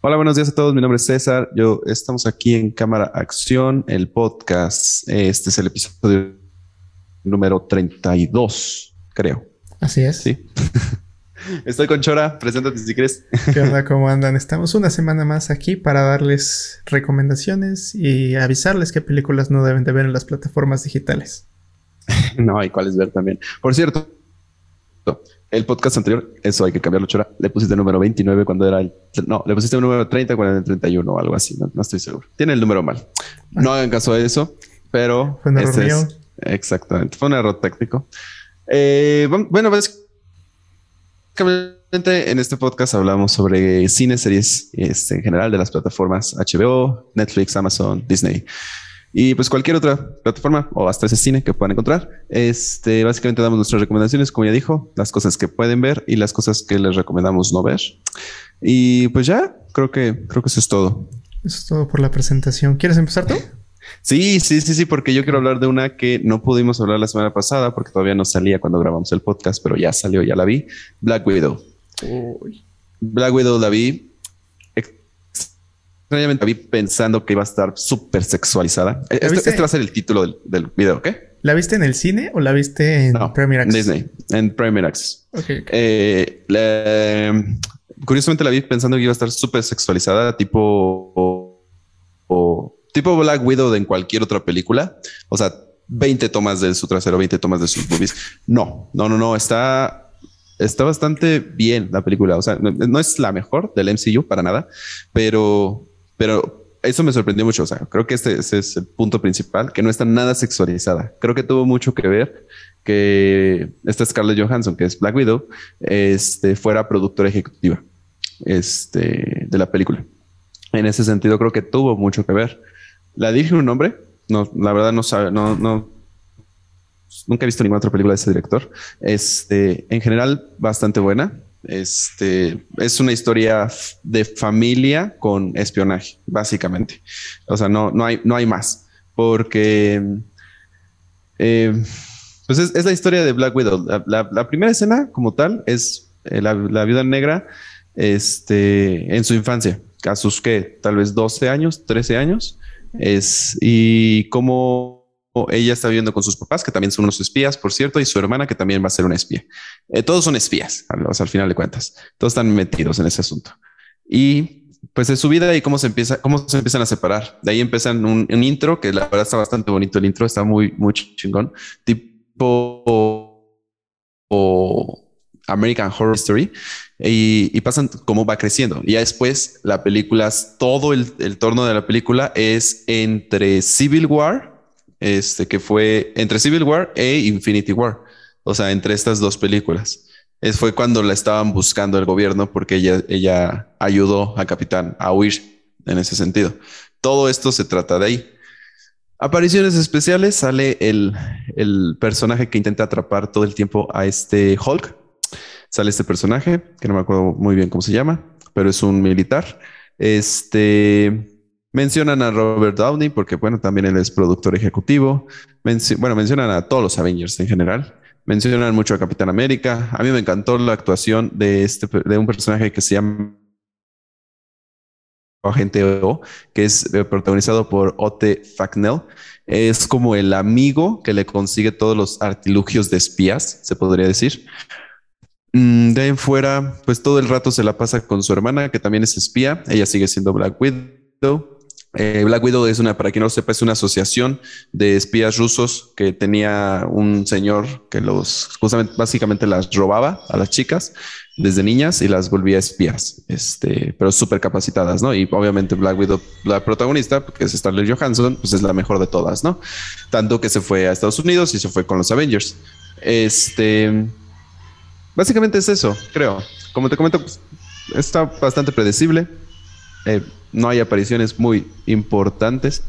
Hola, buenos días a todos. Mi nombre es César. Yo estamos aquí en Cámara Acción, el podcast. Este es el episodio número 32, creo. Así es. Sí. Estoy con Chora. Preséntate si quieres. ¿Qué onda? ¿Cómo andan? Estamos una semana más aquí para darles recomendaciones y avisarles qué películas no deben de ver en las plataformas digitales. no, y cuáles ver también. Por cierto, el podcast anterior, eso hay que cambiarlo, Chora. Le pusiste el número 29 cuando era el. No, le pusiste el número 30 cuando era el 31 o algo así. No, estoy seguro. Tiene el número mal. No hagan caso de eso, pero. Fue un error mío. exactamente. Fue un error técnico. Eh, bueno, básicamente en este podcast hablamos sobre cine, series este, en general de las plataformas HBO, Netflix, Amazon, Disney y pues cualquier otra plataforma o hasta ese cine que puedan encontrar. Este, básicamente damos nuestras recomendaciones, como ya dijo, las cosas que pueden ver y las cosas que les recomendamos no ver. Y pues ya, creo que, creo que eso es todo. Eso es todo por la presentación. ¿Quieres empezar tú? Sí, sí, sí, sí, porque yo quiero hablar de una que no pudimos hablar la semana pasada porque todavía no salía cuando grabamos el podcast, pero ya salió, ya la vi. Black Widow. Black Widow la vi extrañamente vi pensando que iba a estar súper sexualizada. Este, este, va a ser el título del, video, ¿ok? ¿La viste en el cine o la viste en Premier Access? Disney, en Premier Access. Eh, curiosamente la vi pensando que iba a estar súper sexualizada, tipo tipo Black Widow en cualquier otra película. O sea, 20 tomas de su trasero, 20 tomas de sus boobies. No, no, no, no. Está está bastante bien la película. O sea, no, es la mejor del MCU para nada, pero pero eso me sorprendió mucho. O sea, creo que este, es el punto principal, que no está nada sexualizada. Creo que tuvo mucho que ver que esta Scarlett Johansson, que es Black Widow, este, fuera productora ejecutiva este, de la película. En ese sentido, creo que tuvo mucho que ver. ¿La dije un nombre? No, la verdad no sabe, no, no, nunca he visto ninguna otra película de ese director. Este, en general, bastante buena. Este es una historia de familia con espionaje, básicamente. O sea, no, no, hay, no hay más, porque eh, pues es, la historia de Black Widow. La, primera escena, como tal, es eh, la, la, viuda negra este, en su infancia, a sus que tal vez 12 años, 13 años, es y cómo ella está viviendo con sus papás, que también son unos espías, por cierto, y su hermana, que también va a ser una espía. Eh, todos son espías, al final de cuentas. Todos están metidos en ese asunto. Y pues es su vida y cómo se empieza, cómo se empiezan a separar. De ahí empiezan un, intro que la verdad está bastante bonito. El intro está muy, muy chingón, tipo o American Horror Story y, pasan cómo va creciendo. Y ya después la película, todo el, el torno de la película es entre Civil War este, que fue entre Civil War e Infinity War, o sea, entre estas dos películas. Es, fue cuando la estaban buscando el gobierno porque ella, ella ayudó a Capitán a huir en ese sentido. Todo esto se trata de ahí. Apariciones especiales, sale el, el personaje que intenta atrapar todo el tiempo a este Hulk. Sale este personaje, que no me acuerdo muy bien cómo se llama, pero es un militar. Este Mencionan a Robert Downey porque, bueno, también él es productor ejecutivo. bueno, mencionan a todos los Avengers en general. Mencionan mucho a Capitán América. A mí me encantó la actuación de, este, de un personaje que se llama Agente O, que es eh, protagonizado por Ote Facknell. Es como el amigo que le consigue todos los artilugios de espías, se podría decir. Mm, de ahí fuera, pues todo el rato se la pasa con su hermana, que también es espía. Ella sigue siendo Black Widow. Eh, Black Widow es una, para quien no lo sepa, es una asociación de espías rusos que tenía un señor que los, justamente, básicamente las robaba a las chicas desde niñas y las volvía espías, este, pero súper capacitadas, ¿no? Y obviamente Black Widow, la protagonista, que es Scarlett Johansson, pues es la mejor de todas, ¿no? Tanto que se fue a Estados Unidos y se fue con los Avengers. Este, básicamente es eso, creo. Como te comento, pues, está bastante predecible. Eh, no hay apariciones muy importantes.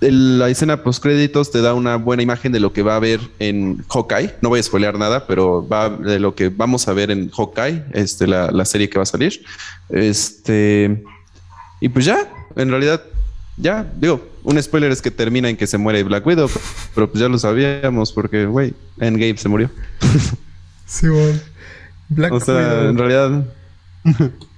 La escena post créditos te da una buena imagen de lo que va a haber en Hawkeye. No voy a spoilear nada, pero va de lo que vamos a ver en Hawkeye, este, la, serie que va a salir. Este, y pues ya, en realidad, ya, digo, un spoiler es que termina en que se muere Black Widow, pero pues ya lo sabíamos porque, güey, Endgame se murió. Sí, bueno. Black o sea, en realidad.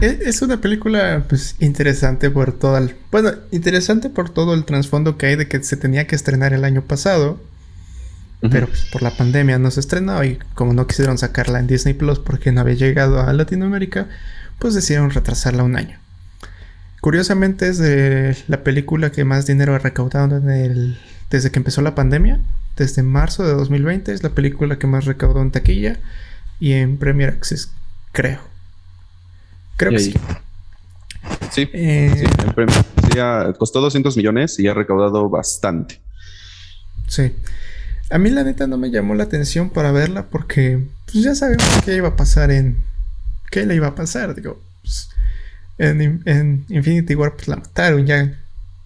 E, es una película pues interesante por todo el, bueno, interesante por todo el trasfondo que hay de que se tenía que estrenar el año pasado, pero pues, por la pandemia no se estrenó y como no quisieron sacarla en Disney Plus porque no había llegado a Latinoamérica, pues decidieron retrasarla un año. Curiosamente es de la película que más dinero ha recaudado en el, desde que empezó la pandemia, desde marzo de 2020 es la película que más recaudó en taquilla y en Premier Access, creo. Creo que sí. Sí, eh, costó 200 millones y ha recaudado bastante. Sí. A mí la neta no me llamó la atención para verla porque pues ya sabemos qué iba a pasar en... ¿Qué le iba a pasar? Digo, pues, en, Infinity War pues la mataron, ya,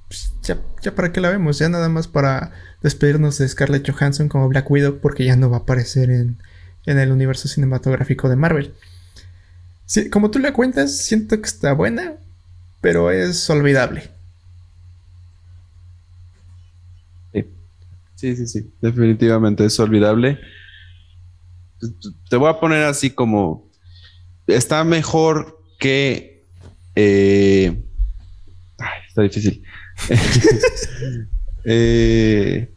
pues, ya, ya para qué la vemos, ya nada más para despedirnos de Scarlett Johansson como Black Widow porque ya no va a aparecer en, en el universo cinematográfico de Marvel como tú la cuentas, siento que está buena, pero es olvidable. Sí, sí, sí, definitivamente es olvidable. Te voy a poner así como, está mejor que... Eh, ay, está difícil. eh,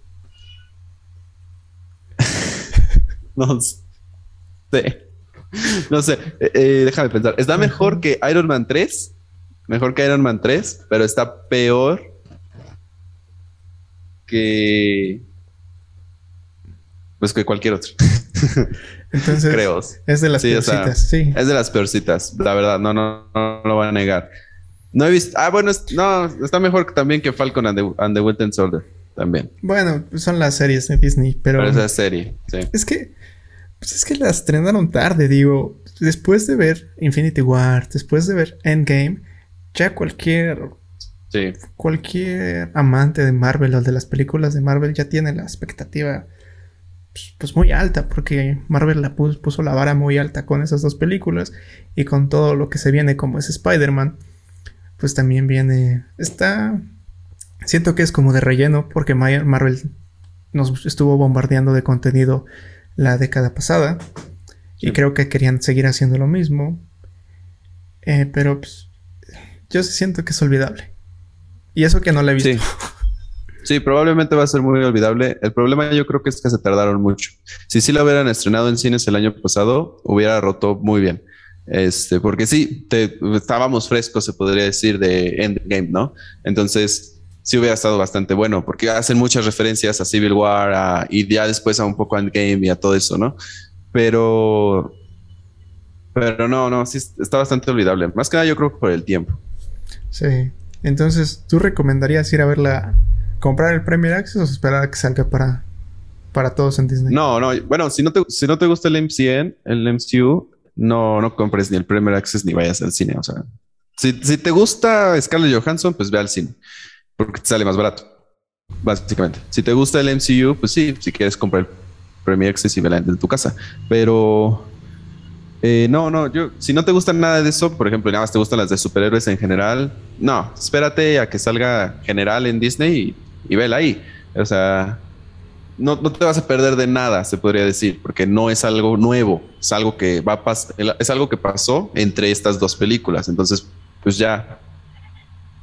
no sé no sé, eh, eh, déjame pensar. Está mejor que Iron Man 3. Mejor que Iron Man 3, pero está peor que. Pues que cualquier otro. Entonces, Creo. es de las peorcitas, sí. Es de las peorcitas, la verdad, no, no, no, lo voy a negar. No he visto. Ah, bueno, no, está mejor también que Falcon and the, and the Winter Soldier. También. Bueno, son las series de Disney, pero. Pero esa serie, sí. Es que pues es que la estrenaron tarde, digo. Después de ver Infinity War, después de ver Endgame, ya cualquier. Sí. Cualquier amante de Marvel o de las películas de Marvel ya tiene la expectativa. Pues, pues muy alta, porque Marvel la puso, la vara muy alta con esas dos películas y con todo lo que se viene como es Spider-Man, pues también viene. Está. Siento que es como de relleno, porque Marvel nos estuvo bombardeando de contenido la década pasada. Y creo que querían seguir haciendo lo mismo. Eh, pero pues, yo siento que es olvidable. Y eso que no la he visto. Sí. probablemente va a ser muy olvidable. El problema yo creo que es que se tardaron mucho. Si sí la hubieran estrenado en cines el año pasado, hubiera roto muy bien. Este, porque sí, estábamos frescos, se podría decir, de Endgame, ¿no? Entonces, sí hubiera estado bastante bueno, porque hacen muchas referencias a Civil War y ya después a un poco Endgame y a todo eso, ¿no? Pero, pero no, no, sí está bastante olvidable. Más que nada yo creo que por el tiempo. Sí. Entonces, ¿tú recomendarías ir a verla, comprar el Premier Access o esperar a que salga para, para todos en Disney? No, no, bueno, si no te, si no te gusta el MCN, el MCU, no, no compres ni el Premier Access ni vayas al cine. O sea, si, si te gusta Scarlett Johansson, pues ve al cine porque te sale más barato, básicamente. Si te gusta el MCU, pues sí, si quieres comprar el Premier Access y en tu casa, pero eh, no, no, yo, si no te gusta nada de eso, por ejemplo, nada más te gustan las de superhéroes en general, no, espérate a que salga general en Disney y, y vela ahí. O sea, no, no, te vas a perder de nada, se podría decir, porque no es algo nuevo, es algo que va a es algo que pasó entre estas dos películas. Entonces, pues ya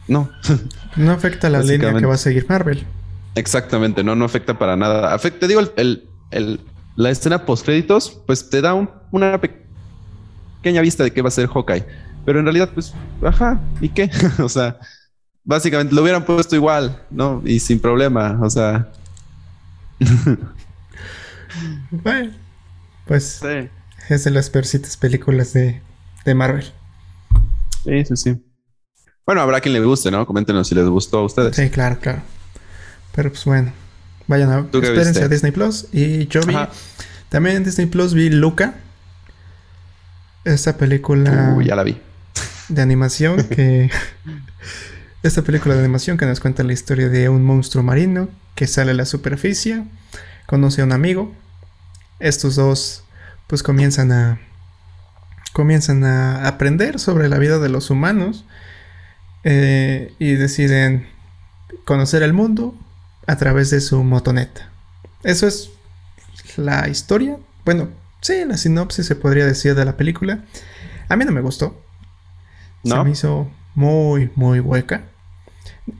no. No afecta la línea que va a seguir Marvel. Exactamente, no, no afecta para nada. Afecta, digo, el, el, la escena post créditos, pues te da una pequeña vista de qué va a ser Hawkeye. Pero en realidad, pues, ajá, ¿y qué? o sea, básicamente lo hubieran puesto igual, ¿no? Y sin problema, o sea. bueno, pues es de las peorcitas películas de, de Marvel. Sí, sí, sí. Bueno, habrá quien le guste, ¿no? Coméntenos si les gustó a ustedes. Sí, claro, claro. Pero pues bueno, vayan a espérense a Disney Plus. Y yo vi también en Disney Plus vi Luca. Esta película. Uy, ya la vi. De animación que. esta película de animación que nos cuenta la historia de un monstruo marino que sale a la superficie, conoce a un amigo. Estos dos, pues comienzan a. comienzan a aprender sobre la vida de los humanos eh, y deciden conocer el mundo a través de su motoneta. Eso es la historia. Bueno, sí, la sinopsis se podría decir de la película. A mí no me gustó. se me hizo muy, muy hueca.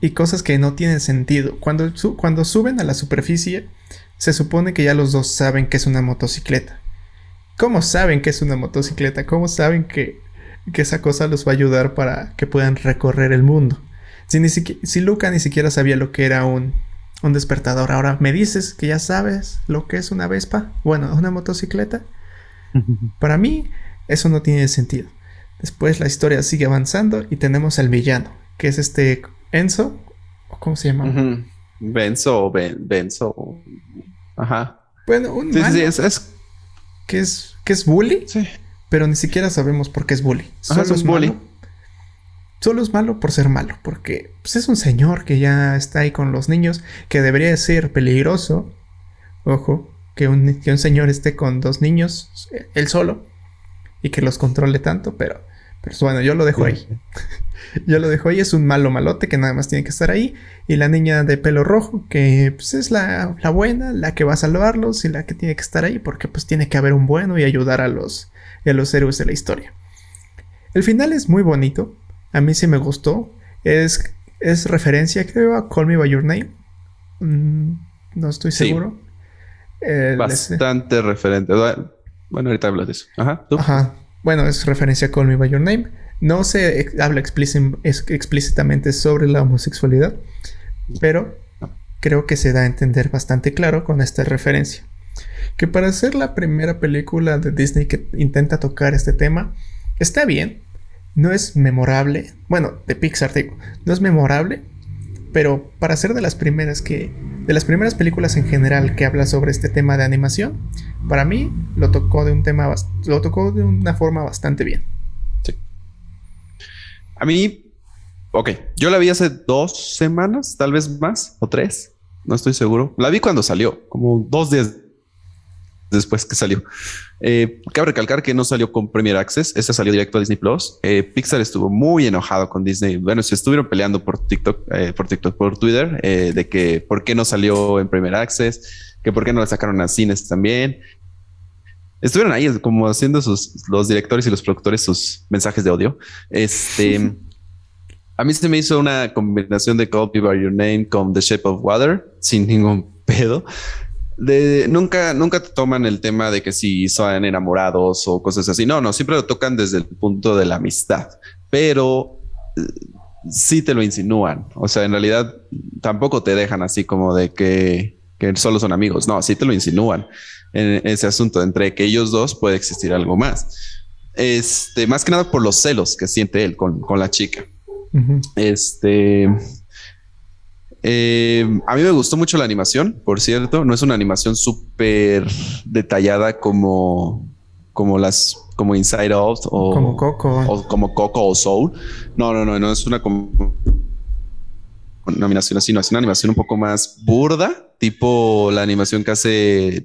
Y cosas que no tienen sentido. Cuando, cuando suben a la superficie, se supone que ya los dos saben que es una motocicleta. ¿Cómo saben que es una motocicleta? ¿Cómo saben que, que esa cosa los va a ayudar para que puedan recorrer el mundo? Si, ni si Luca ni siquiera sabía lo que era un, un despertador. Ahora me dices que ya sabes lo que es una Vespa. Bueno, una motocicleta. Para mí, eso no tiene sentido. Después la historia sigue avanzando y tenemos al villano, que es este Enzo. ¿Cómo se llama? Benzo o Benzo. Ajá. Bueno, un sí, sí, es, Que es, que es bully. Sí. Pero ni siquiera sabemos por qué es bully. Solo es, bully. Solo es malo por ser malo, porque pues, es un señor que ya está ahí con los niños, que debería ser peligroso. Ojo, que un, que un señor esté con dos niños, él solo, y que los controle tanto, pero, pero bueno, yo lo dejo ahí. yo lo dejo ahí, es un malo malote que nada más tiene que estar ahí. Y la niña de pelo rojo, que pues, es la, la, buena, la que va a salvarlos y la que tiene que estar ahí, porque pues tiene que haber un bueno y ayudar a los, a los héroes de la historia. El final es muy bonito, a mí sí me gustó. Es, es referencia, creo, a Call Me By Your Name. Mm, no estoy seguro. Bastante referente. Bueno, ahorita hablas de eso. Ajá. Ajá. Bueno, es referencia a Call Me By Your Name. No se habla explícitamente sobre la homosexualidad, pero creo que se da a entender bastante claro con esta referencia. Que para ser la primera película de Disney que intenta tocar este tema, está bien, no es memorable. Bueno, de Pixar digo, no es memorable, pero para ser de las primeras que de las primeras películas en general que habla sobre este tema de animación, para mí lo tocó de un tema lo tocó de una forma bastante bien. Sí. A mí, ok, yo la vi hace dos semanas, tal vez más o tres, no estoy seguro. La vi cuando salió, como dos días después que salió. Eh, cabe recalcar que no salió con Premier Access, ese salió directo a Disney Plus. Eh, Pixar estuvo muy enojado con Disney. Bueno, se estuvieron peleando por TikTok, eh, por Twitter, de que por qué no salió en Premier Access, que por qué no la sacaron a cines también. Estuvieron ahí como haciendo sus los directores y los productores sus mensajes de odio. Este a mí se me hizo una combinación de Call Me by Your Name con The Shape of Water sin ningún pedo de, nunca, nunca te toman el tema de que si son enamorados o cosas así. No, no, siempre lo tocan desde el punto de la amistad, pero eh, sí te lo insinúan. O sea, en realidad tampoco te dejan así como de que, que solo son amigos. No, sí te lo insinúan en ese asunto. Entre que ellos dos puede existir algo más. Este, más que nada por los celos que siente él con, con la chica. Este, eh, a mí me gustó mucho la animación, por cierto. No es una animación súper detallada como, como las como Inside Out o como Coco o como Coco o Soul. No, no, no, no es una, una animación así, no es una animación un poco más burda, tipo la animación que hace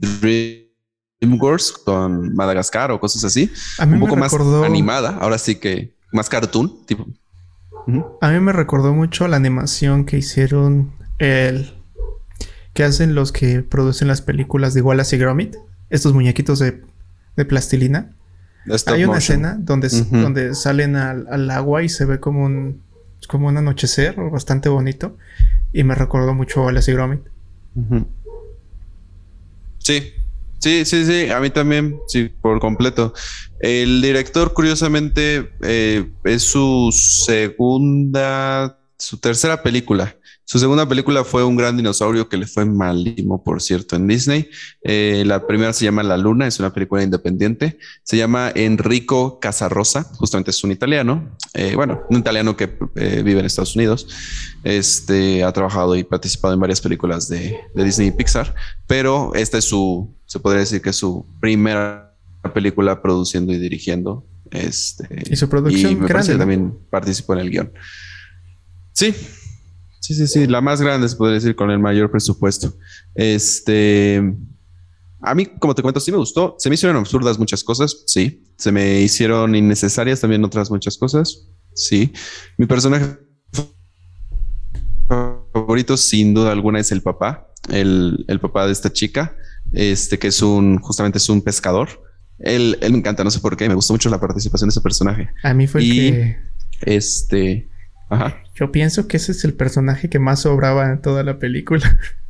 DreamWorks con Madagascar o cosas así. un poco más animada. Ahora sí que más cartoon, tipo a mí me recordó mucho la animación que hicieron el que hacen los que producen las películas de Wallace y Gromit, estos muñequitos de, plastilina. Hay una escena donde, donde salen al, agua y se ve como un como un anochecer bastante bonito y me recordó mucho a Wallace y Gromit. Sí, Sí, sí, sí, a mí también, sí, por completo. El director, curiosamente, eh, es su segunda, su tercera película. Su segunda película fue Un gran dinosaurio que le fue malísimo, por cierto, en Disney. Eh, la primera se llama La Luna, es una película independiente. Se llama Enrico Casarosa, justamente es un italiano. Eh, bueno, un italiano que eh, vive en Estados Unidos. Este ha trabajado y participado en varias películas de, Disney y Pixar, pero esta es su, se podría decir que es su primera película produciendo y dirigiendo. Este, y su producción y me también participó en el guion. Sí, Sí, sí, sí, la más grande se puede decir con el mayor presupuesto. Este, a mí, como te cuento, sí me gustó. Se me hicieron absurdas muchas cosas, sí. Se me hicieron innecesarias también otras muchas cosas, sí. Mi personaje favorito, sin duda alguna, es el papá, el, papá de esta chica, este que es un, justamente es un pescador. Él, él me encanta, no sé por qué, me gustó mucho la participación de ese personaje. A mí fue el que Este, ajá. Yo pienso que ese es el personaje que más sobraba en toda la película.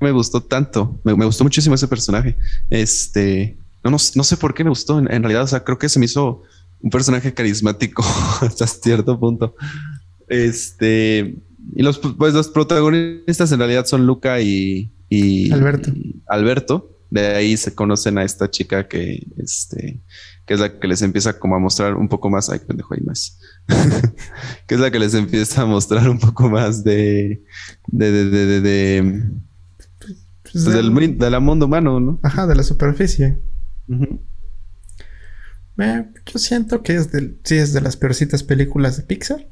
me gustó tanto. Me, gustó muchísimo ese personaje. Este, no, no, sé por qué me gustó. En, realidad, o sea, creo que se me hizo un personaje carismático hasta cierto punto. Este, y los, pues, los protagonistas en realidad son Luca y, Alberto. Alberto. De ahí se conocen a esta chica que, este, que es la que les empieza como a mostrar un poco más. Ay, pendejo, hay más. que es la que les empieza a mostrar un poco más de, de, de, de pues del, del, mundo humano, ¿no? Ajá, de la superficie. Eh, yo siento que es de, sí es de las peorcitas películas de Pixar.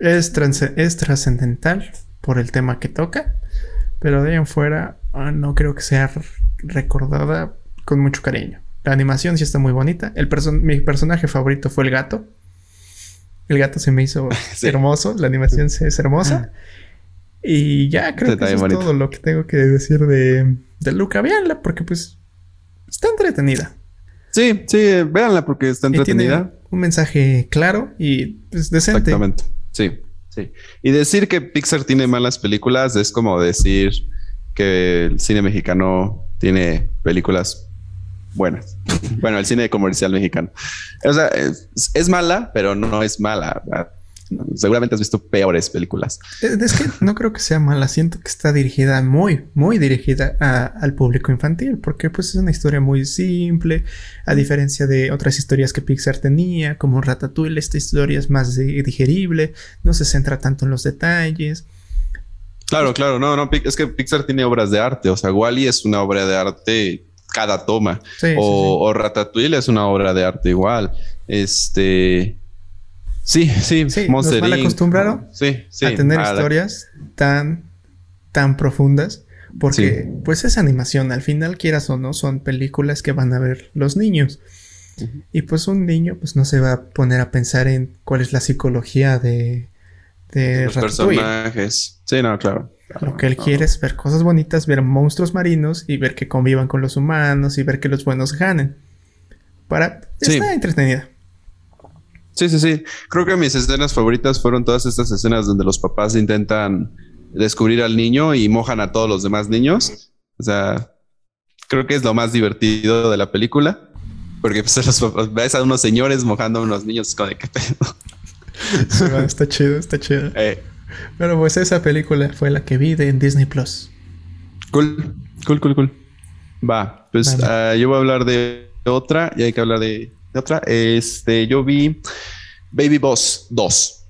Es, es trascendental por el tema que toca, pero de ahí en fuera ah, no creo que sea recordada con mucho cariño. La animación sí está muy bonita. El mi personaje favorito fue el gato. El gato se me hizo hermoso, la animación es hermosa. Y ya creo que eso es todo lo que tengo que decir de, de Luca. Véanla porque pues está entretenida. Sí, sí, véanla porque está entretenida. un mensaje claro y pues, decente. Exactamente. Sí, sí. Y decir que Pixar tiene malas películas es como decir que el cine mexicano tiene películas buenas. bueno, el cine comercial mexicano. O sea, es mala, pero no es mala. Seguramente has visto peores películas. Es que no creo que sea mala. Siento que está dirigida muy, muy dirigida al público infantil. Porque pues es una historia muy simple. A diferencia de otras historias que Pixar tenía, como Ratatouille, esta historia es más digerible. No se centra tanto en los detalles. Claro, claro. No, no. Es que Pixar tiene obras de arte. O sea, Wally es una obra de arte cada toma. o, o Ratatouille es una obra de arte igual. Este... Sí, sí, sí nos mal acostumbraron a tener historias tan, tan profundas. Porque, pues, es animación. Al final, quieras o no, son películas que van a ver los niños. Y pues, un niño, pues, no se va a poner a pensar en cuál es la psicología de, de los personajes. Sí, no, claro. Lo que él quiere es ver cosas bonitas, ver monstruos marinos y ver que convivan con los humanos y ver que los buenos ganen. Para. Está entretenida. Sí, sí, sí. Creo que mis escenas favoritas fueron todas estas escenas donde los papás intentan descubrir al niño y mojan a todos los demás niños. O sea, creo que es lo más divertido de la película. Porque pues, los ves a unos señores mojando a unos niños con de qué pedo. está chido, está chido. Eh. Pero pues esa película fue la que vi de en Disney Plus. Cool, cool, cool, cool. Va, pues ah, yo voy a hablar de otra y hay que hablar de otra. Este, yo vi Baby Boss 2.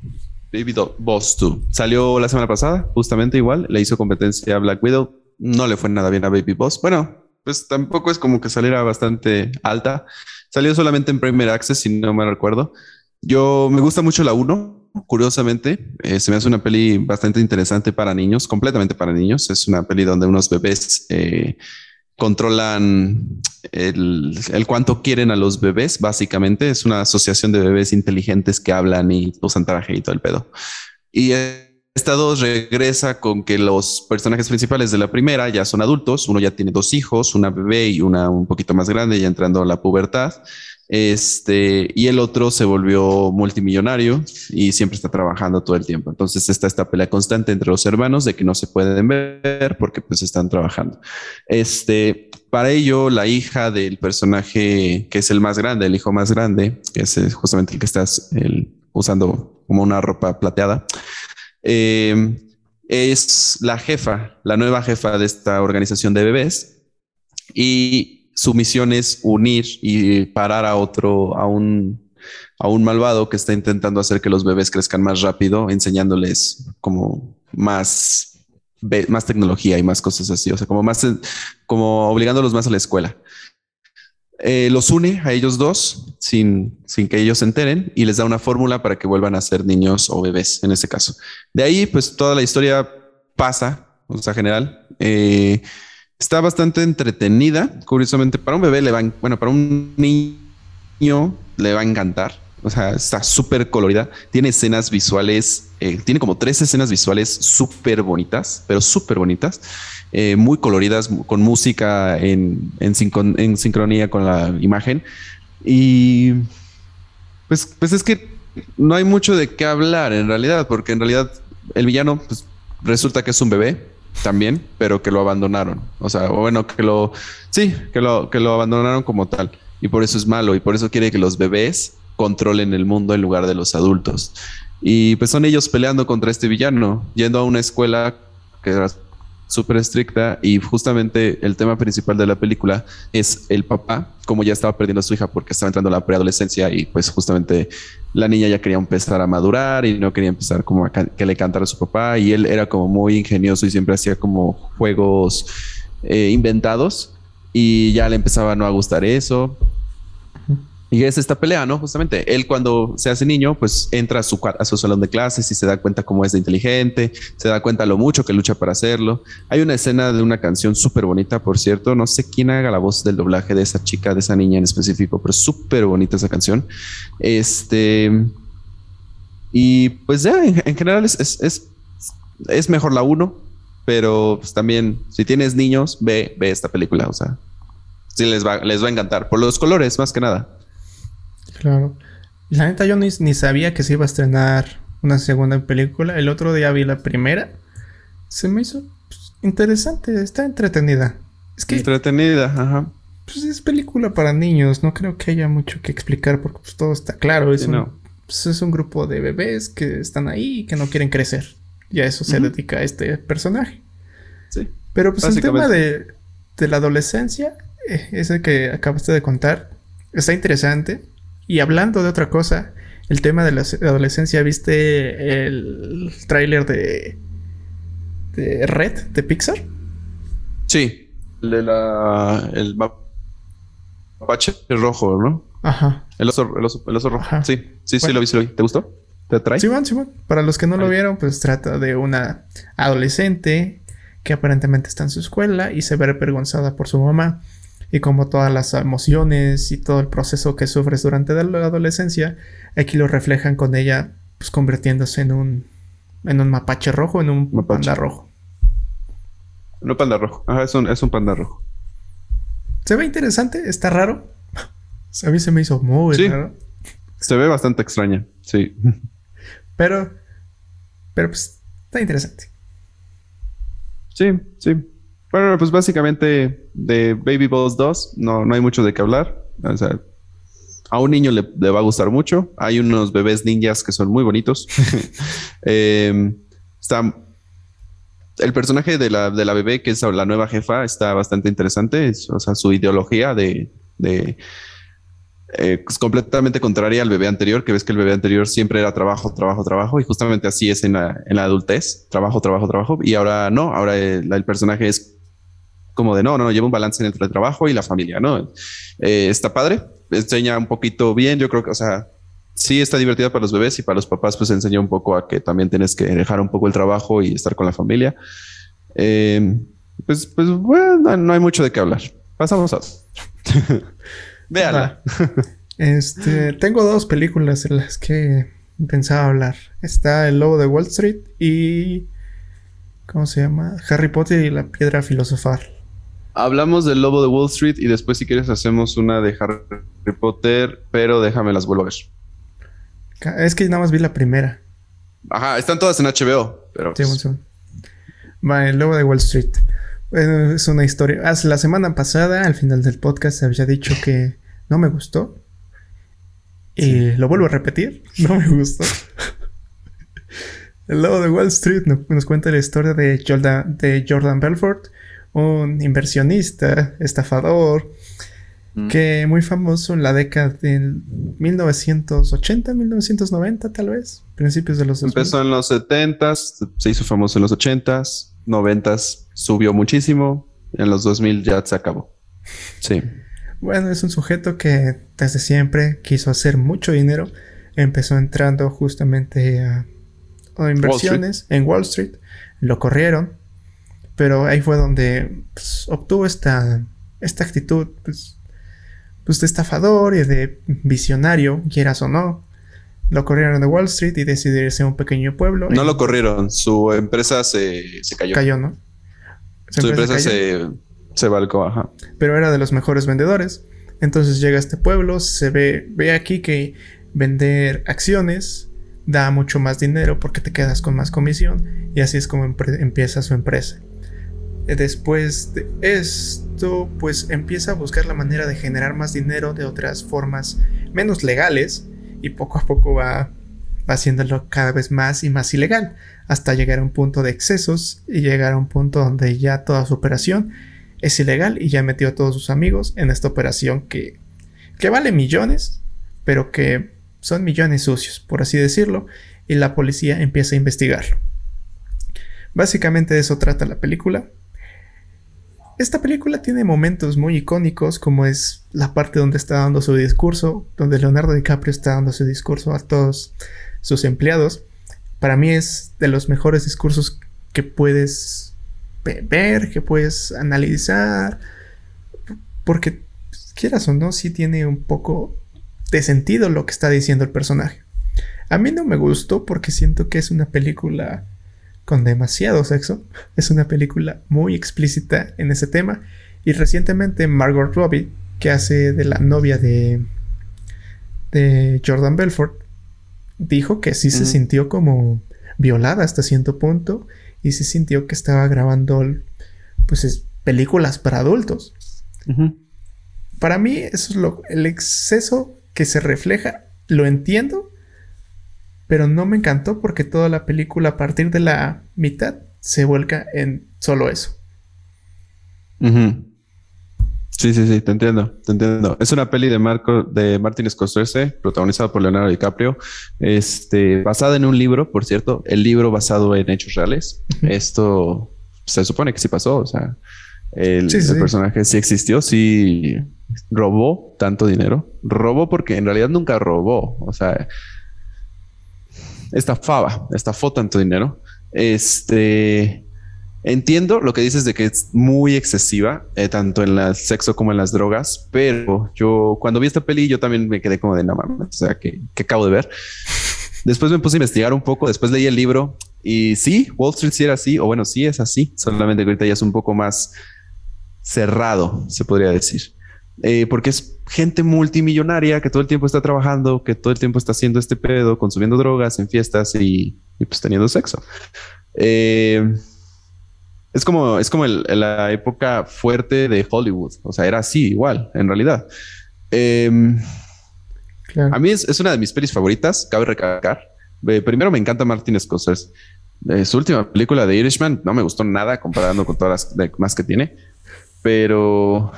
Baby Boss 2. Salió la semana pasada, justamente igual. Le hizo competencia a Black Widow. No le fue nada bien a Baby Boss. Bueno, pues tampoco es como que saliera bastante alta. Salió solamente en Premier Access, si no me recuerdo. Yo me gusta mucho la 1, curiosamente. Eh, se me hace una peli bastante interesante para niños, completamente para niños. Es una peli donde unos bebés eh, controlan el, cuánto quieren a los bebés, básicamente. Es una asociación de bebés inteligentes que hablan y usan traje y todo el pedo. Y esta dos regresa con que los personajes principales de la primera ya son adultos. Uno ya tiene dos hijos, una bebé y una un poquito más grande, ya entrando a la pubertad. Este, y el otro se volvió multimillonario y siempre está trabajando todo el tiempo. Entonces está esta pelea constante entre los hermanos de que no se pueden ver porque pues están trabajando. Este, para ello, la hija del personaje que es el más grande, el hijo más grande, que es justamente el que estás usando como una ropa plateada, eh, es la jefa, la nueva jefa de esta organización de bebés. Y su misión es unir y parar a otro, a un, a un malvado que está intentando hacer que los bebés crezcan más rápido, enseñándoles como más, más tecnología y más cosas así, o sea, como más, como obligándolos más a la escuela. Eh, los une a ellos dos sin, sin que ellos se enteren y les da una fórmula para que vuelvan a ser niños o bebés en este caso. De ahí, pues toda la historia pasa, o sea, general. Eh, Está bastante entretenida. Curiosamente, para un bebé le va, bueno, para un niño le va a encantar. O sea, está súper colorida. Tiene escenas visuales, eh, tiene como tres escenas visuales súper bonitas, pero súper bonitas, eh, muy coloridas, con música en, en, en, sincronía con la imagen. Y pues, pues es que no hay mucho de qué hablar en realidad, porque en realidad el villano pues, resulta que es un bebé también, pero que lo abandonaron. O sea, o bueno, que lo, sí, que lo, que lo abandonaron como tal. Y por eso es malo y por eso quiere que los bebés controlen el mundo en lugar de los adultos. Y pues son ellos peleando contra este villano, yendo a una escuela que súper estricta y justamente el tema principal de la película es el papá, como ya estaba perdiendo a su hija porque estaba entrando a la preadolescencia y pues justamente la niña ya quería empezar a madurar y no quería empezar como a que le cantara a su papá y él era como muy ingenioso y siempre hacía como juegos eh, inventados y ya le empezaba a no gustar eso y es esta pelea, ¿no? Justamente, él cuando se hace niño, pues entra a su, a su salón de clases y se da cuenta cómo es de inteligente, se da cuenta lo mucho que lucha para hacerlo. Hay una escena de una canción súper bonita, por cierto, no sé quién haga la voz del doblaje de esa chica, de esa niña en específico, pero súper bonita esa canción. Este... Y pues ya, en, general es, es, es, mejor la uno, pero pues también si tienes niños, ve, ve esta película, o sea, sí les va, les va a encantar, por los colores más que nada. Claro. La neta, yo ni, sabía que se iba a estrenar una segunda película. El otro día vi la primera. Se me hizo pues, interesante, está entretenida. Es que. Entretenida, ajá. Pues es película para niños, no creo que haya mucho que explicar porque pues, todo está claro. Es, un, pues, es un grupo de bebés que están ahí y que no quieren crecer. Y a eso se dedica este personaje. Sí. Pero pues el tema de, de la adolescencia, eh, ese que acabaste de contar, está interesante. Y hablando de otra cosa, el tema de la adolescencia, ¿viste el tráiler de, de Red de Pixar? Sí, el de la el mapache rojo, ¿no? Ajá. El oso, el oso, el oso rojo. Sí, sí, sí, lo vi, lo vi. ¿Te gustó? ¿Te atrae? Simón, Simón. Para los que no lo vieron, pues trata de una adolescente que aparentemente está en su escuela y se ve avergonzada por su mamá y como todas las emociones y todo el proceso que sufres durante la adolescencia, aquí lo reflejan con ella pues convirtiéndose en un en un mapache rojo, en un panda rojo. No panda rojo, Ajá, es un, es un panda rojo. Se ve interesante, está raro. A mí se me hizo muy raro. Se ve bastante extraña, sí. Pero, pero pues está interesante. Sí, sí. Bueno, pues básicamente de Baby Boss 2 no, no hay mucho de qué hablar. O sea, a un niño le, va a gustar mucho. Hay unos bebés ninjas que son muy bonitos. Em, está el personaje de la, de la bebé, que es la nueva jefa, está bastante interesante. o sea, su ideología de, de eh, es completamente contraria al bebé anterior, que ves que el bebé anterior siempre era trabajo, trabajo, trabajo, y justamente así es en la, en la adultez, trabajo, trabajo, trabajo, y ahora no, ahora el personaje es como de no, no, lleva un balance entre el trabajo y la familia, ¿no? Eh, está padre, enseña un poquito bien, yo creo que, o sea, sí está divertida para los bebés y para los papás, pues enseña un poco a que también tienes que dejar un poco el trabajo y estar con la familia. Eh, pues, pues, bueno, no hay mucho de qué hablar. Pasamos a. Véala. Este, tengo dos películas en las que pensaba hablar. Está El Lobo de Wall Street y. ¿Cómo se llama? Harry Potter y la Piedra Filosofal. Hablamos del lobo de Wall Street y después, si quieres, hacemos una de Harry Potter, pero déjame las vuelvo a ver. Es que nada más vi la primera. Ajá, están todas en HBO, pero. Sí, pues Va, el lobo de Wall Street. es una historia. Hace la semana pasada, al final del podcast, había dicho que no me gustó. Y lo vuelvo a repetir, no me gustó. el lobo de Wall Street nos cuenta la historia de Jordan, de Jordan Belfort un inversionista, estafador, mm. que muy famoso en la década de 1980, 1990 tal vez, principios de los 2000. Empezó en los 70 se hizo famoso en los 80s, 90 subió muchísimo, en los 2000 ya se acabó. Sí. Bueno, es un sujeto que desde siempre quiso hacer mucho dinero. Empezó entrando justamente a, inversiones en Wall Street. Lo corrieron. Pero ahí fue donde pues, obtuvo esta, actitud pues, pues, de estafador y de visionario, quieras o no. Lo corrieron de Wall Street y decidió irse a un pequeño pueblo. No lo corrieron, su empresa se, se cayó. Cayó, ¿no? Su, empresa, se, se balcó, ajá. Pero era de los mejores vendedores. Entonces llega a este pueblo, se ve, ve aquí que vender acciones da mucho más dinero porque te quedas con más comisión y así es como empieza su empresa. Después de esto, pues empieza a buscar la manera de generar más dinero de otras formas menos legales y poco a poco va, haciéndolo cada vez más y más ilegal hasta llegar a un punto de excesos y llegar a un punto donde ya toda su operación es ilegal y ya metió a todos sus amigos en esta operación que, que vale millones, pero que son millones sucios, por así decirlo, y la policía empieza a investigarlo. Básicamente de eso trata la película. Esta película tiene momentos muy icónicos, como es la parte donde está dando su discurso, donde Leonardo DiCaprio está dando su discurso a todos sus empleados. Para mí es de los mejores discursos que puedes ver, que puedes analizar, porque quieras o no, sí tiene un poco de sentido lo que está diciendo el personaje. A mí no me gustó porque siento que es una película con demasiado sexo. Es una película muy explícita en ese tema. Y recientemente Margot Robbie, que hace de la novia de, de Jordan Belfort, dijo que sí se sintió como violada hasta cierto punto y se sintió que estaba grabando pues películas para adultos. Para mí eso es lo el exceso que se refleja, lo entiendo, pero no me encantó porque toda la película a partir de la mitad se vuelca en solo eso. Sí, sí, sí, te entiendo, te entiendo. Es una peli de Marco, de Martin Scorsese, protagonizada por Leonardo DiCaprio, este, basada en un libro, por cierto, el libro basado en hechos reales. Esto se supone que sí pasó, o sea, el, personaje sí existió, sí robó tanto dinero. Robó porque en realidad nunca robó. O sea, estafaba, estafó tanto dinero. Este entiendo lo que dices de que es muy excesiva, eh, tanto en el sexo como en las drogas, pero yo cuando vi esta peli, yo también me quedé como de no mames, o sea, que, que acabo de ver. Después me puse a investigar un poco, después leí el libro y sí, Wall Street sí era así, o bueno, sí es así, solamente que ahorita ya es un poco más cerrado, se podría decir. Eh, porque es gente multimillonaria que todo el tiempo está trabajando, que todo el tiempo está haciendo este pedo, consumiendo drogas en fiestas y, pues teniendo sexo. Eh, es como, es como la época fuerte de Hollywood. O sea, era así igual, en realidad. Em, a mí es, una de mis pelis favoritas, cabe recalcar. Eh, primero me encanta Martin Scorsese. su última película de Irishman no me gustó nada comparando con todas las demás que tiene. Pero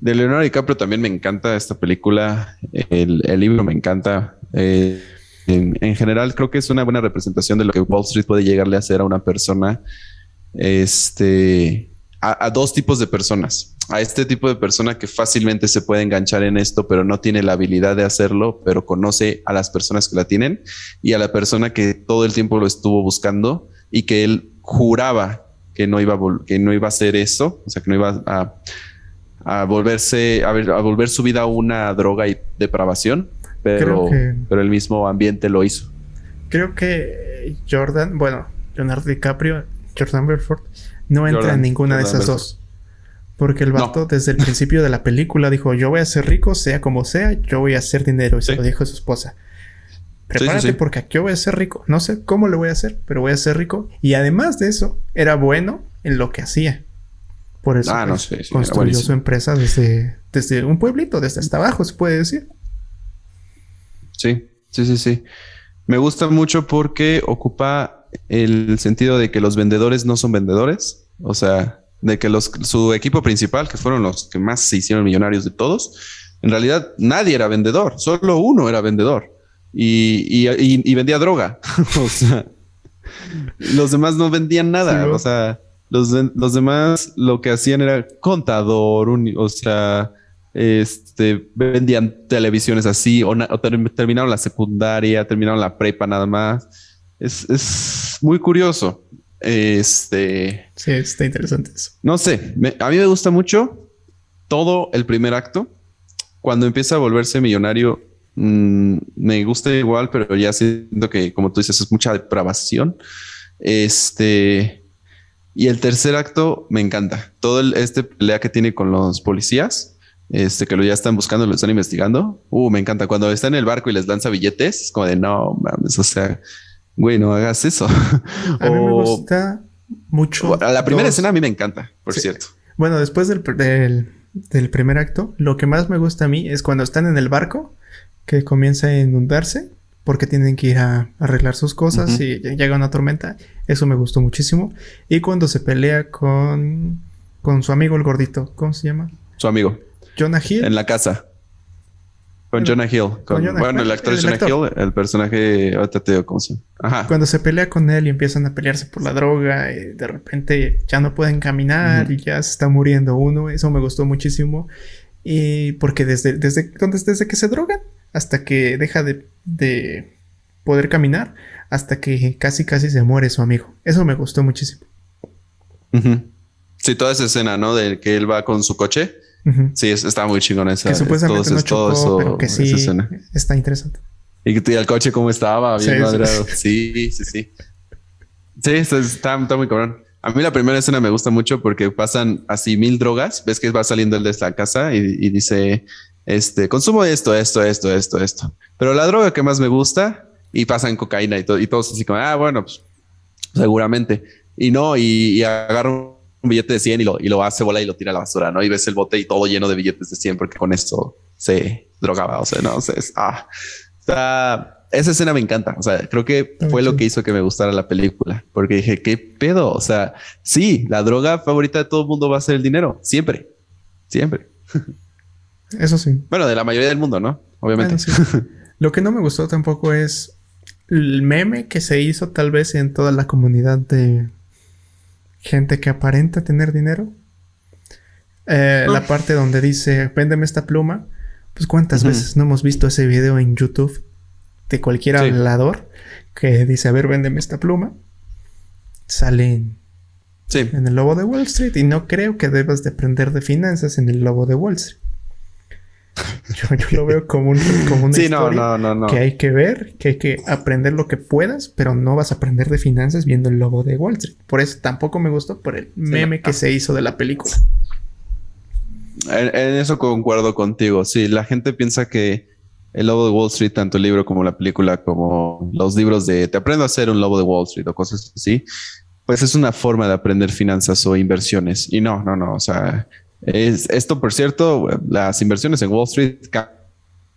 de Leonardo DiCaprio también me encanta esta película. El, libro me encanta. Eh, en, general, creo que es una buena representación de lo que Wall Street puede llegarle a hacer a una persona. Este a, dos tipos de personas. A este tipo de persona que fácilmente se puede enganchar en esto, pero no tiene la habilidad de hacerlo, pero conoce a las personas que la tienen y a la persona que todo el tiempo lo estuvo buscando y que él juraba que no iba a, que no iba a hacer eso, o sea, que no iba a a volverse, a, ver, a volver su vida una droga y depravación, pero, pero el mismo ambiente lo hizo. Creo que Jordan, bueno, Leonardo DiCaprio, Jordan Belfort, no entra en ninguna de esas dos. Porque el vato desde el principio de la película dijo, yo voy a ser rico, sea como sea, yo voy a hacer dinero. Y se lo dijo a su esposa. Prepárate porque aquí voy a ser rico. No sé cómo lo voy a hacer, pero voy a ser rico. Y además de eso, era bueno en lo que hacía. Por eso ah, pues, construyó su empresa desde, desde un pueblito, desde hasta abajo, se puede decir. Sí, sí, sí, sí. Me gusta mucho porque ocupa el sentido de que los vendedores no son vendedores. O sea, de que los, su equipo principal, que fueron los que más se hicieron millonarios de todos, en realidad nadie era vendedor, solo uno era vendedor y, y, vendía droga. o sea, los demás no vendían nada. o sea, los, los demás lo que hacían era contador, o sea, este, vendían televisiones así, o, terminaron la secundaria, terminaron la prepa nada más. Es, muy curioso. Este. Sí, está interesante eso. No sé, a mí me gusta mucho todo el primer acto. Cuando empieza a volverse millonario, mm, me gusta igual, pero ya siento que, como tú dices, es mucha depravación. Este, y el tercer acto me encanta. Todo el, este pelea que tiene con los policías, este, que lo ya están buscando, lo están investigando. Uh, me encanta. Cuando está en el barco y les lanza billetes, es como de no mames, o sea, güey, no hagas eso. A mí me gusta mucho. La primera escena a mí me encanta, por cierto. Bueno, después del, del, primer acto, lo que más me gusta a mí es cuando están en el barco, que comienza a inundarse, porque tienen que ir a arreglar sus cosas y llega una tormenta. Eso me gustó muchísimo. Y cuando se pelea con, con su amigo el gordito, ¿cómo se llama? Su amigo. Jonah Hill. En la casa. Con Jonah Hill. bueno, el actor es Jonah Hill, el personaje, ahorita te digo cómo se Ajá. Cuando se pelea con él y empiezan a pelearse por la droga, y de repente ya no pueden caminar y ya se está muriendo uno, eso me gustó muchísimo. Y porque desde, desde, desde que se drogan hasta que deja de, poder caminar, hasta que casi casi se muere su amigo. Eso me gustó muchísimo. Sí, toda esa escena, ¿no? De que él va con su coche Sí, está muy chingón esa. Que supuestamente no chocó, pero que sí está interesante. Y el coche cómo estaba, bien sí, Sí, sí, sí. Sí, está, está, muy cabrón. A mí la primera escena me gusta mucho porque pasan así mil drogas. Ves que va saliendo el de esta casa y, dice, este, consumo esto, esto, esto, esto, esto. Pero la droga que más me gusta y pasan cocaína y, todo, y todos así como, ah, bueno, pues seguramente. Y no, y, y agarro un billete de 100 y lo, y lo hace bola y lo tira a la basura, ¿no? Y ves el bote y todo lleno de billetes de 100 porque con esto se drogaba, o sea, no, o sea, es, ah, está, esa escena me encanta, o sea, creo que fue lo que hizo que me gustara la película, porque dije, ¿qué pedo? O sea, sí, la droga favorita de todo el mundo va a ser el dinero, siempre, siempre. Eso sí. Bueno, de la mayoría del mundo, ¿no? Obviamente. Lo que no me gustó tampoco es el meme que se hizo tal vez en toda la comunidad de gente que aparenta tener dinero. Eh, la parte donde dice, véndeme esta pluma. Pues cuántas veces no hemos visto ese video en YouTube de cualquier hablador que dice, a ver, véndeme esta pluma. Salen en el lobo de Wall Street y no creo que debas de aprender de finanzas en el lobo de Wall Street. Yo, lo veo como, un, como una historia que hay que ver, que hay que aprender lo que puedas, pero no vas a aprender de finanzas viendo el lobo de Wall Street. Por eso tampoco me gustó por el meme que se hizo de la película. En, eso concuerdo contigo. Sí, la gente piensa que el lobo de Wall Street, tanto el libro como la película, como los libros de te aprendo a hacer un lobo de Wall Street o cosas así, pues es una forma de aprender finanzas o inversiones. Y no, no, no. O sea, es, esto, por cierto, las inversiones en Wall Street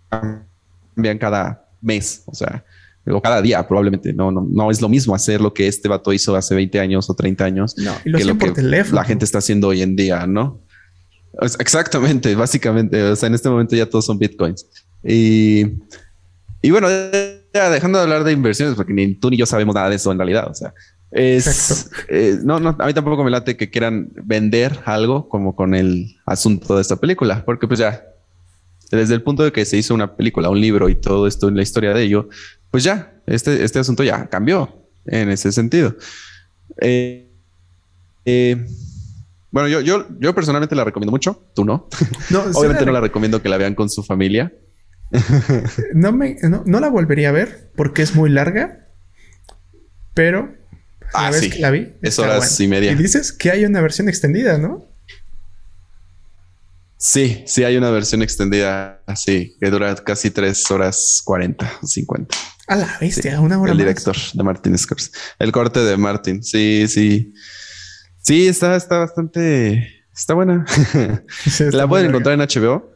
cambian cada mes, o sea, o cada día probablemente. No, no, no es lo mismo hacer lo que este vato hizo hace 20 años o 30 años lo que lo que la gente está haciendo hoy en día, ¿no? Exactamente, básicamente. O sea, en este momento ya todos son bitcoins. Y, y bueno, ya dejando de hablar de inversiones, porque ni tú ni yo sabemos nada de eso en realidad. O sea, es, eh, no, no, a mí tampoco me late que quieran vender algo como con el asunto de esta película, porque pues ya, desde el punto de que se hizo una película, un libro y todo esto en la historia de ello, pues ya, este, este asunto ya cambió en ese sentido. Eh, eh, bueno, yo, yo, yo personalmente la recomiendo mucho, tú no. Obviamente no la recomiendo que la vean con su familia. no, me, no la volvería a ver porque es muy larga, pero Ah, sí. la vi. Es horas y media. Y dices que hay una versión extendida, ¿no? Sí, sí hay una versión extendida, sí, que dura casi tres horas 40, 50. A la bestia, una hora El director de Martin Scorsese. El corte de Martin, sí, sí. Sí, está, está bastante, está buena. la pueden encontrar en HBO.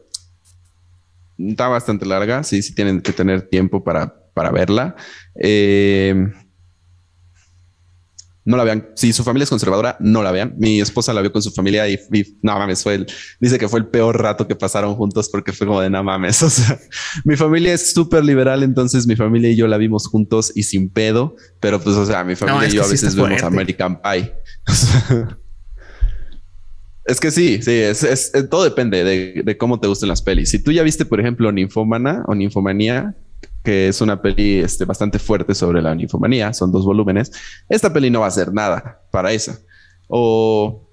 Está bastante larga, sí, sí tienen que tener tiempo para, para verla. Eh, no la vean. Si su familia es conservadora, no la vean. Mi esposa la vio con su familia y, no mames, fue el, dice que fue el peor rato que pasaron juntos porque fue como de no mames. O sea, mi familia es súper liberal, entonces mi familia y yo la vimos juntos y sin pedo, pero pues, o sea, mi familia y yo a veces vemos American Pie. es que sí, sí, es, todo depende de, de, cómo te gusten las pelis. Si tú ya viste, por ejemplo, Ninfomana o Ninfomanía, que es una peli este, bastante fuerte sobre la ninfomanía, son dos volúmenes, esta peli no va a ser nada para esa. O,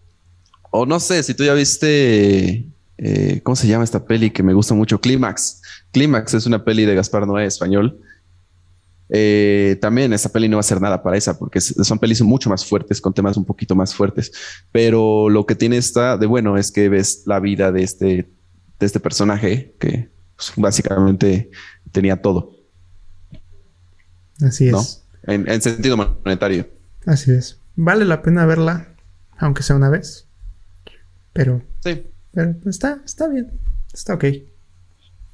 o no sé, si tú ya viste eh, ¿cómo se llama esta peli que me gusta mucho? Clímax. Clímax es una peli de Gaspar Noé español. Eh, también esta peli no va a ser nada para esa porque son pelis mucho más fuertes con temas un poquito más fuertes. Pero lo que tiene esta de bueno es que ves la vida de este, de este personaje que pues, básicamente tenía todo. Así es. En, en sentido monetario. Así es. Vale la pena verla, aunque sea una vez. Pero. Sí. Pero está, está bien. Está ok.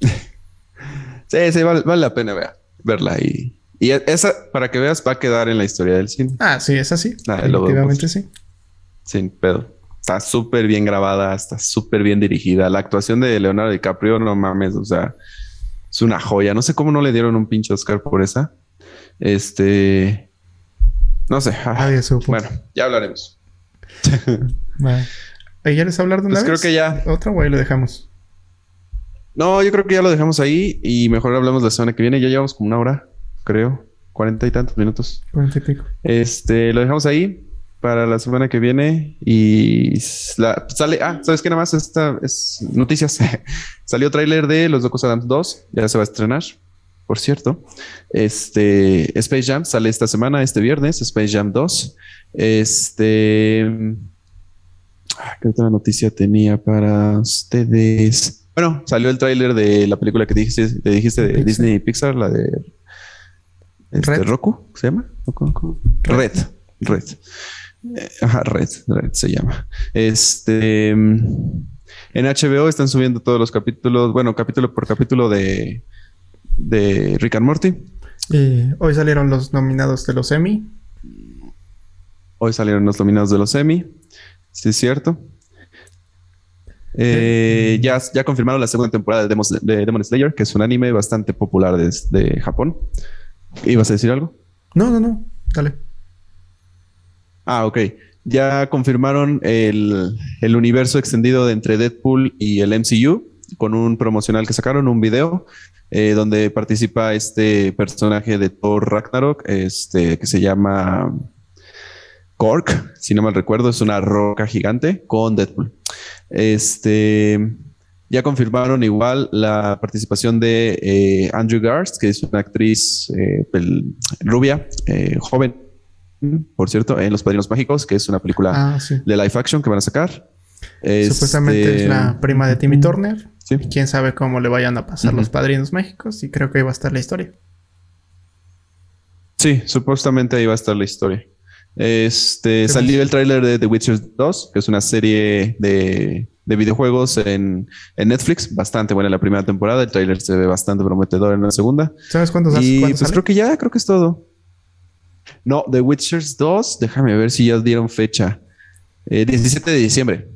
sí, sí, vale, la pena verla. Y, y esa, para que veas, va a quedar en la historia del cine. Ah, sí, es así. Definitivamente sí. Sin pedo. Está súper bien grabada, está súper bien dirigida. La actuación de Leonardo DiCaprio, no mames, o sea, es una joya. No sé cómo no le dieron un pinche Oscar por esa. Este. No sé. Ah, bueno, ya hablaremos. ¿Ya les hablar de una pues creo que ya. ¿Otra o ahí lo dejamos? No, yo creo que ya lo dejamos ahí y mejor hablamos la semana que viene. Ya llevamos como una hora, creo. Cuarenta y tantos minutos. Cuarenta y pico. Este, lo dejamos ahí para la semana que viene y sale. Ah, ¿sabes qué? Nada más esta es noticias. Salió tráiler de Los Locos Adams 2. Ya se va a estrenar, por cierto. Este, Space Jam sale esta semana, este viernes. Space Jam 2. Este. Ah, ¿Qué otra noticia tenía para ustedes? Bueno, salió el tráiler de la película que dijiste, te dijiste de Disney y Pixar, la de este, Roku, ¿se llama? Red. Red. Eh, ajá, Red, Red se llama. Este en HBO están subiendo todos los capítulos, bueno, capítulo por capítulo de, de Rick and Morty. hoy salieron los nominados de los Emmy. Hoy salieron los nominados de los Emmy. Sí, es cierto. Eh, ya, ya confirmaron la segunda temporada de Demon, Slayer, que es un anime bastante popular de, Japón. ¿Ibas a decir algo? No, no, no. Dale. Ah, ok. Ya confirmaron el, universo extendido de entre Deadpool y el MCU con un promocional que sacaron, un video eh, donde participa este personaje de Thor Ragnarok, este que se llama Cork, si no mal recuerdo, es una roca gigante con Deadpool. Este, ya confirmaron igual la participación de eh, Andrew Garst, que es una actriz eh, rubia, joven, por cierto, en Los Padrinos Mágicos, que es una película ah, de live action que van a sacar. Supuestamente es la este, prima de Timmy Turner. quién sabe cómo le vayan a pasar los Padrinos Mágicos y creo que ahí va a estar la historia. Sí, supuestamente ahí va a estar la historia. Este salió el tráiler de The Witcher 2, que es una serie de, videojuegos en, Netflix. Bastante buena la primera temporada. El tráiler se ve bastante prometedor en la segunda. ¿Sabes cuántos Y pues creo que ya, creo que es todo. No, The Witcher 2, déjame ver si ya dieron fecha. 17 eh, de diciembre.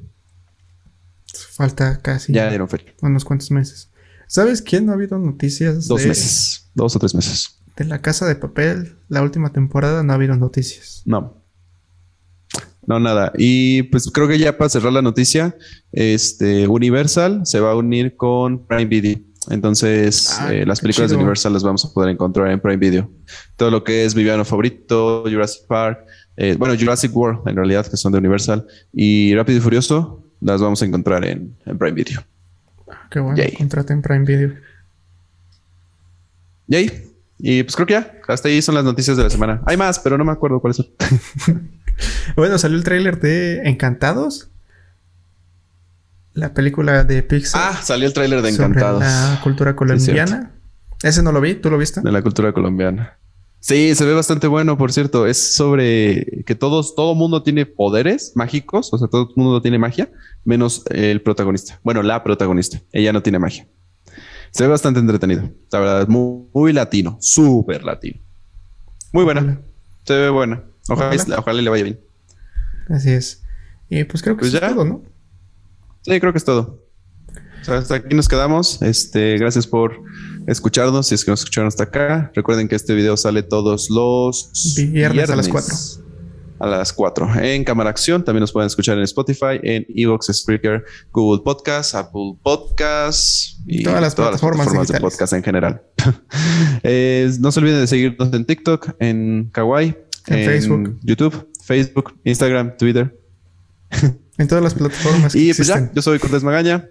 Falta casi. Ya dieron fecha. Unos cuantos meses. ¿Sabes quién no ha habido noticias? Dos meses. Dos o tres meses de La Casa de Papel, la última temporada, no ha habido noticias. No. No, nada. Y pues creo que ya para cerrar la noticia, este Universal se va a unir con Prime Video. Entonces, ah, eh, las películas de Universal las vamos a poder encontrar en Prime Video. Todo lo que es Viviano Favorito, Jurassic Park, eh, bueno, Jurassic World en realidad, que son de Universal, y Rápido y Furioso, las vamos a encontrar en, Prime Video. Ah, qué bueno, en Prime Video. Yay. Y pues creo que ya, hasta ahí son las noticias de la semana. Hay más, pero no me acuerdo cuáles son. bueno, salió el tráiler de Encantados. La película de Pixar. Ah, salió el tráiler de Encantados. la cultura colombiana. Ese no lo vi, ¿tú lo viste? De la cultura colombiana. Sí, se ve bastante bueno, por cierto. Es sobre que todos, todo mundo tiene poderes mágicos, o sea, todo el mundo tiene magia, menos el protagonista. Bueno, la protagonista. Ella no tiene magia. Se ve bastante entretenido. La verdad, es muy, latino, súper latino. Muy buena. Se ve buena. Ojalá, le vaya bien. Así es. Y pues creo que pues es todo, ¿no? Sí, creo que es todo. Hasta aquí nos quedamos. Este, gracias por escucharnos. Si es que nos escucharon hasta acá, recuerden que este video sale todos los viernes, a las 4 a las 4 en Cámara Acción. También nos pueden escuchar en Spotify, en Evox, Spreaker, Google Podcast, Apple Podcasts y todas las plataformas, de podcast en general. Eh, no se olviden de seguirnos en TikTok, en Kawaii, en, Facebook, YouTube, Facebook, Instagram, Twitter. en todas las plataformas. y pues ya, yo soy Cortés Magaña.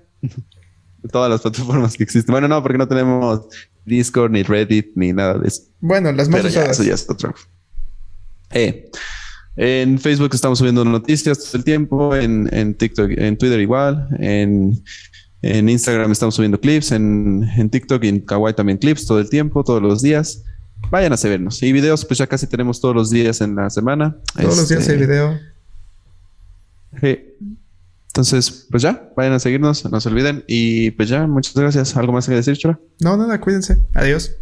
Todas las plataformas que existen. Bueno, no, porque no tenemos Discord, ni Reddit, ni nada de eso. Bueno, las más Pero ya, eso ya es otro. Eh, en Facebook estamos subiendo noticias todo el tiempo, en, en TikTok, en Twitter igual, en, en Instagram estamos subiendo clips, en, en TikTok y en Kawaii también clips todo el tiempo, todos los días. Vayan a vernos. Y videos, pues ya casi tenemos todos los días en la semana. Todos los días hay Este, video. Sí. Entonces, pues ya, vayan a seguirnos, no se olviden. Y pues ya, muchas gracias. ¿Algo más que decir, Chora? No, nada, cuídense. Adiós.